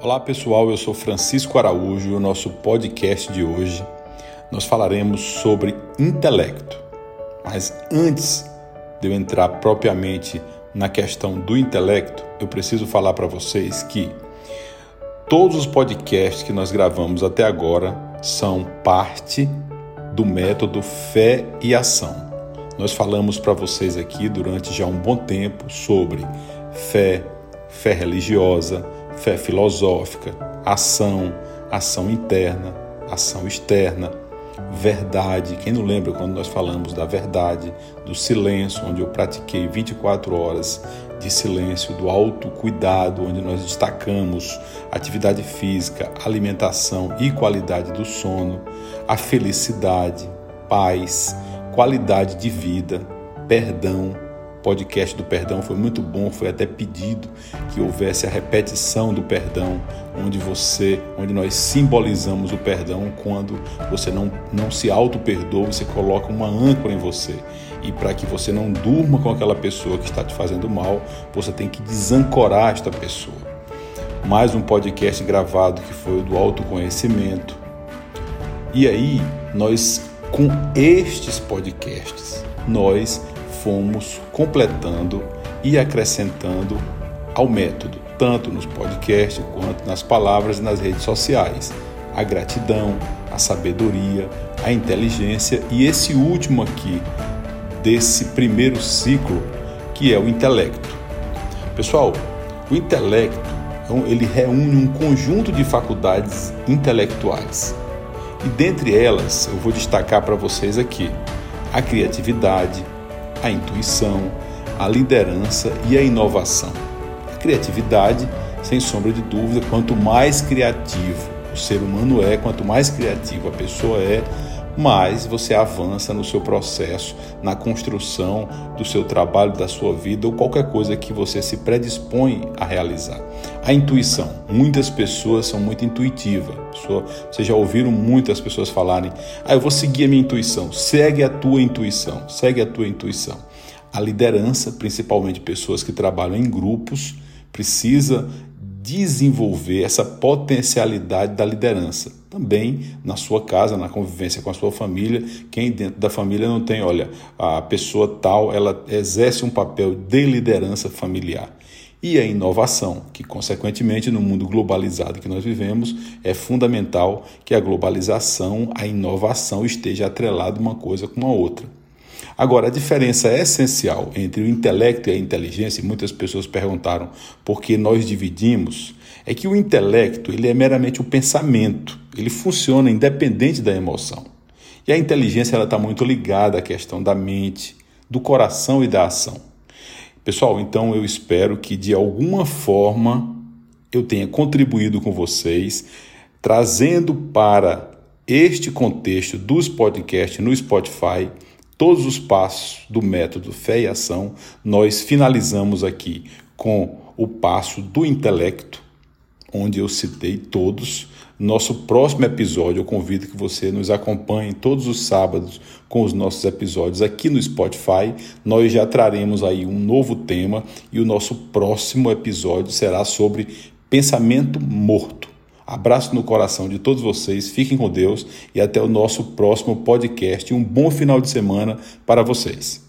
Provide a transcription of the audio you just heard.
Olá pessoal, eu sou Francisco Araújo e o nosso podcast de hoje nós falaremos sobre intelecto. Mas antes de eu entrar propriamente na questão do intelecto, eu preciso falar para vocês que todos os podcasts que nós gravamos até agora são parte do método fé e ação. Nós falamos para vocês aqui durante já um bom tempo sobre fé, fé religiosa, fé filosófica, ação, ação interna, ação externa, verdade. Quem não lembra quando nós falamos da verdade, do silêncio, onde eu pratiquei 24 horas de silêncio, do autocuidado, onde nós destacamos atividade física, alimentação e qualidade do sono, a felicidade, paz, qualidade de vida, perdão, podcast do perdão foi muito bom, foi até pedido que houvesse a repetição do perdão, onde você, onde nós simbolizamos o perdão quando você não, não se auto-perdoa, você coloca uma âncora em você. E para que você não durma com aquela pessoa que está te fazendo mal, você tem que desancorar esta pessoa. Mais um podcast gravado que foi o do autoconhecimento. E aí, nós com estes podcasts, nós fomos completando e acrescentando ao método, tanto nos podcasts quanto nas palavras e nas redes sociais. A gratidão, a sabedoria, a inteligência e esse último aqui, desse primeiro ciclo, que é o intelecto. Pessoal, o intelecto ele reúne um conjunto de faculdades intelectuais. E dentre elas, eu vou destacar para vocês aqui a criatividade, a intuição, a liderança e a inovação. A criatividade, sem sombra de dúvida, quanto mais criativo o ser humano é, quanto mais criativo a pessoa é, mais você avança no seu processo, na construção do seu trabalho, da sua vida ou qualquer coisa que você se predispõe a realizar. A intuição. Muitas pessoas são muito intuitivas. Vocês já ouviram muitas pessoas falarem: ah, eu vou seguir a minha intuição. Segue a tua intuição. Segue a tua intuição. A liderança, principalmente pessoas que trabalham em grupos, precisa desenvolver essa potencialidade da liderança. Também na sua casa, na convivência com a sua família, quem dentro da família não tem, olha, a pessoa tal, ela exerce um papel de liderança familiar. E a inovação, que consequentemente no mundo globalizado que nós vivemos, é fundamental que a globalização, a inovação esteja atrelada uma coisa com a outra. Agora, a diferença essencial entre o intelecto e a inteligência, e muitas pessoas perguntaram por que nós dividimos, é que o intelecto ele é meramente o pensamento, ele funciona independente da emoção. E a inteligência está muito ligada à questão da mente, do coração e da ação. Pessoal, então eu espero que de alguma forma eu tenha contribuído com vocês, trazendo para este contexto dos podcasts no Spotify todos os passos do método fé e ação, nós finalizamos aqui com o passo do intelecto, onde eu citei todos. Nosso próximo episódio, eu convido que você nos acompanhe todos os sábados com os nossos episódios aqui no Spotify. Nós já traremos aí um novo tema e o nosso próximo episódio será sobre pensamento morto. Abraço no coração de todos vocês, fiquem com Deus e até o nosso próximo podcast. Um bom final de semana para vocês.